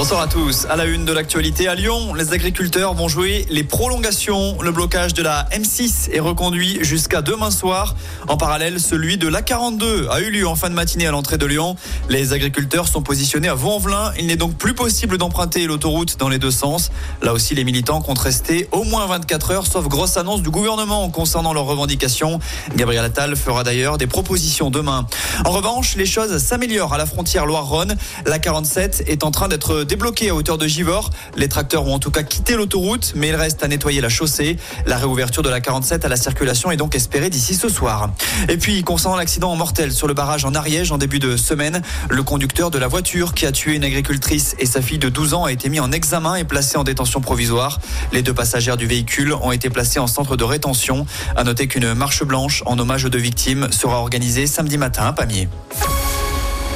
Bonsoir à tous. À la une de l'actualité à Lyon, les agriculteurs vont jouer les prolongations. Le blocage de la M6 est reconduit jusqu'à demain soir. En parallèle, celui de l'A42 a eu lieu en fin de matinée à l'entrée de Lyon. Les agriculteurs sont positionnés à Vaux-en-Velin. Il n'est donc plus possible d'emprunter l'autoroute dans les deux sens. Là aussi, les militants comptent rester au moins 24 heures, sauf grosse annonce du gouvernement concernant leurs revendications. Gabriel Attal fera d'ailleurs des propositions demain. En revanche, les choses s'améliorent à la frontière Loire-Rhône. La 47 est en train d'être débloqué à hauteur de Givors. Les tracteurs ont en tout cas quitté l'autoroute, mais il reste à nettoyer la chaussée. La réouverture de la 47 à la circulation est donc espérée d'ici ce soir. Et puis, concernant l'accident mortel sur le barrage en Ariège en début de semaine, le conducteur de la voiture qui a tué une agricultrice et sa fille de 12 ans a été mis en examen et placé en détention provisoire. Les deux passagères du véhicule ont été placés en centre de rétention. À noter qu'une marche blanche en hommage aux deux victimes sera organisée samedi matin à Pamiers.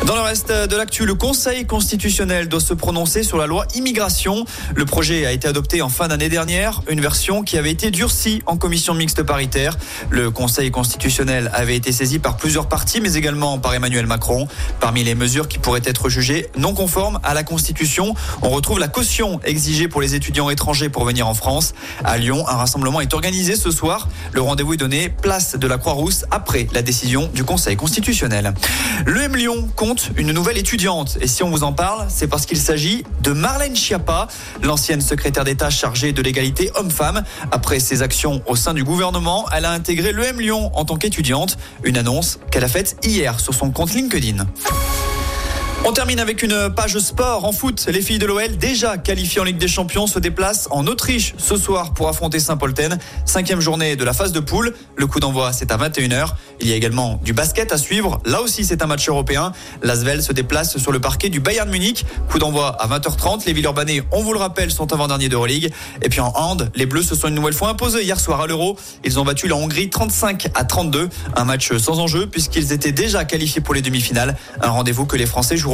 Dans le reste de l'actu, le Conseil constitutionnel doit se prononcer sur la loi immigration. Le projet a été adopté en fin d'année dernière, une version qui avait été durcie en commission mixte paritaire. Le Conseil constitutionnel avait été saisi par plusieurs partis, mais également par Emmanuel Macron. Parmi les mesures qui pourraient être jugées non conformes à la Constitution, on retrouve la caution exigée pour les étudiants étrangers pour venir en France. À Lyon, un rassemblement est organisé ce soir. Le rendez-vous est donné place de la Croix-Rousse après la décision du Conseil constitutionnel. Le M Lyon compte une nouvelle étudiante. Et si on vous en parle, c'est parce qu'il s'agit de Marlène Schiappa, l'ancienne secrétaire d'État chargée de l'égalité homme-femme. Après ses actions au sein du gouvernement, elle a intégré l'EM Lyon en tant qu'étudiante. Une annonce qu'elle a faite hier sur son compte LinkedIn. On termine avec une page sport en foot. Les filles de l'OL, déjà qualifiées en Ligue des Champions, se déplacent en Autriche ce soir pour affronter Saint-Polten. Cinquième journée de la phase de poule. Le coup d'envoi, c'est à 21h. Il y a également du basket à suivre. Là aussi, c'est un match européen. L'Asvel se déplace sur le parquet du Bayern Munich. Coup d'envoi à 20h30. Les Villeurbanais, on vous le rappelle, sont avant-derniers d'Euroleague. Et puis en hand, les Bleus se sont une nouvelle fois imposés hier soir à l'Euro. Ils ont battu la Hongrie 35 à 32. Un match sans enjeu puisqu'ils étaient déjà qualifiés pour les demi-finales. Un rendez-vous que les Français joueront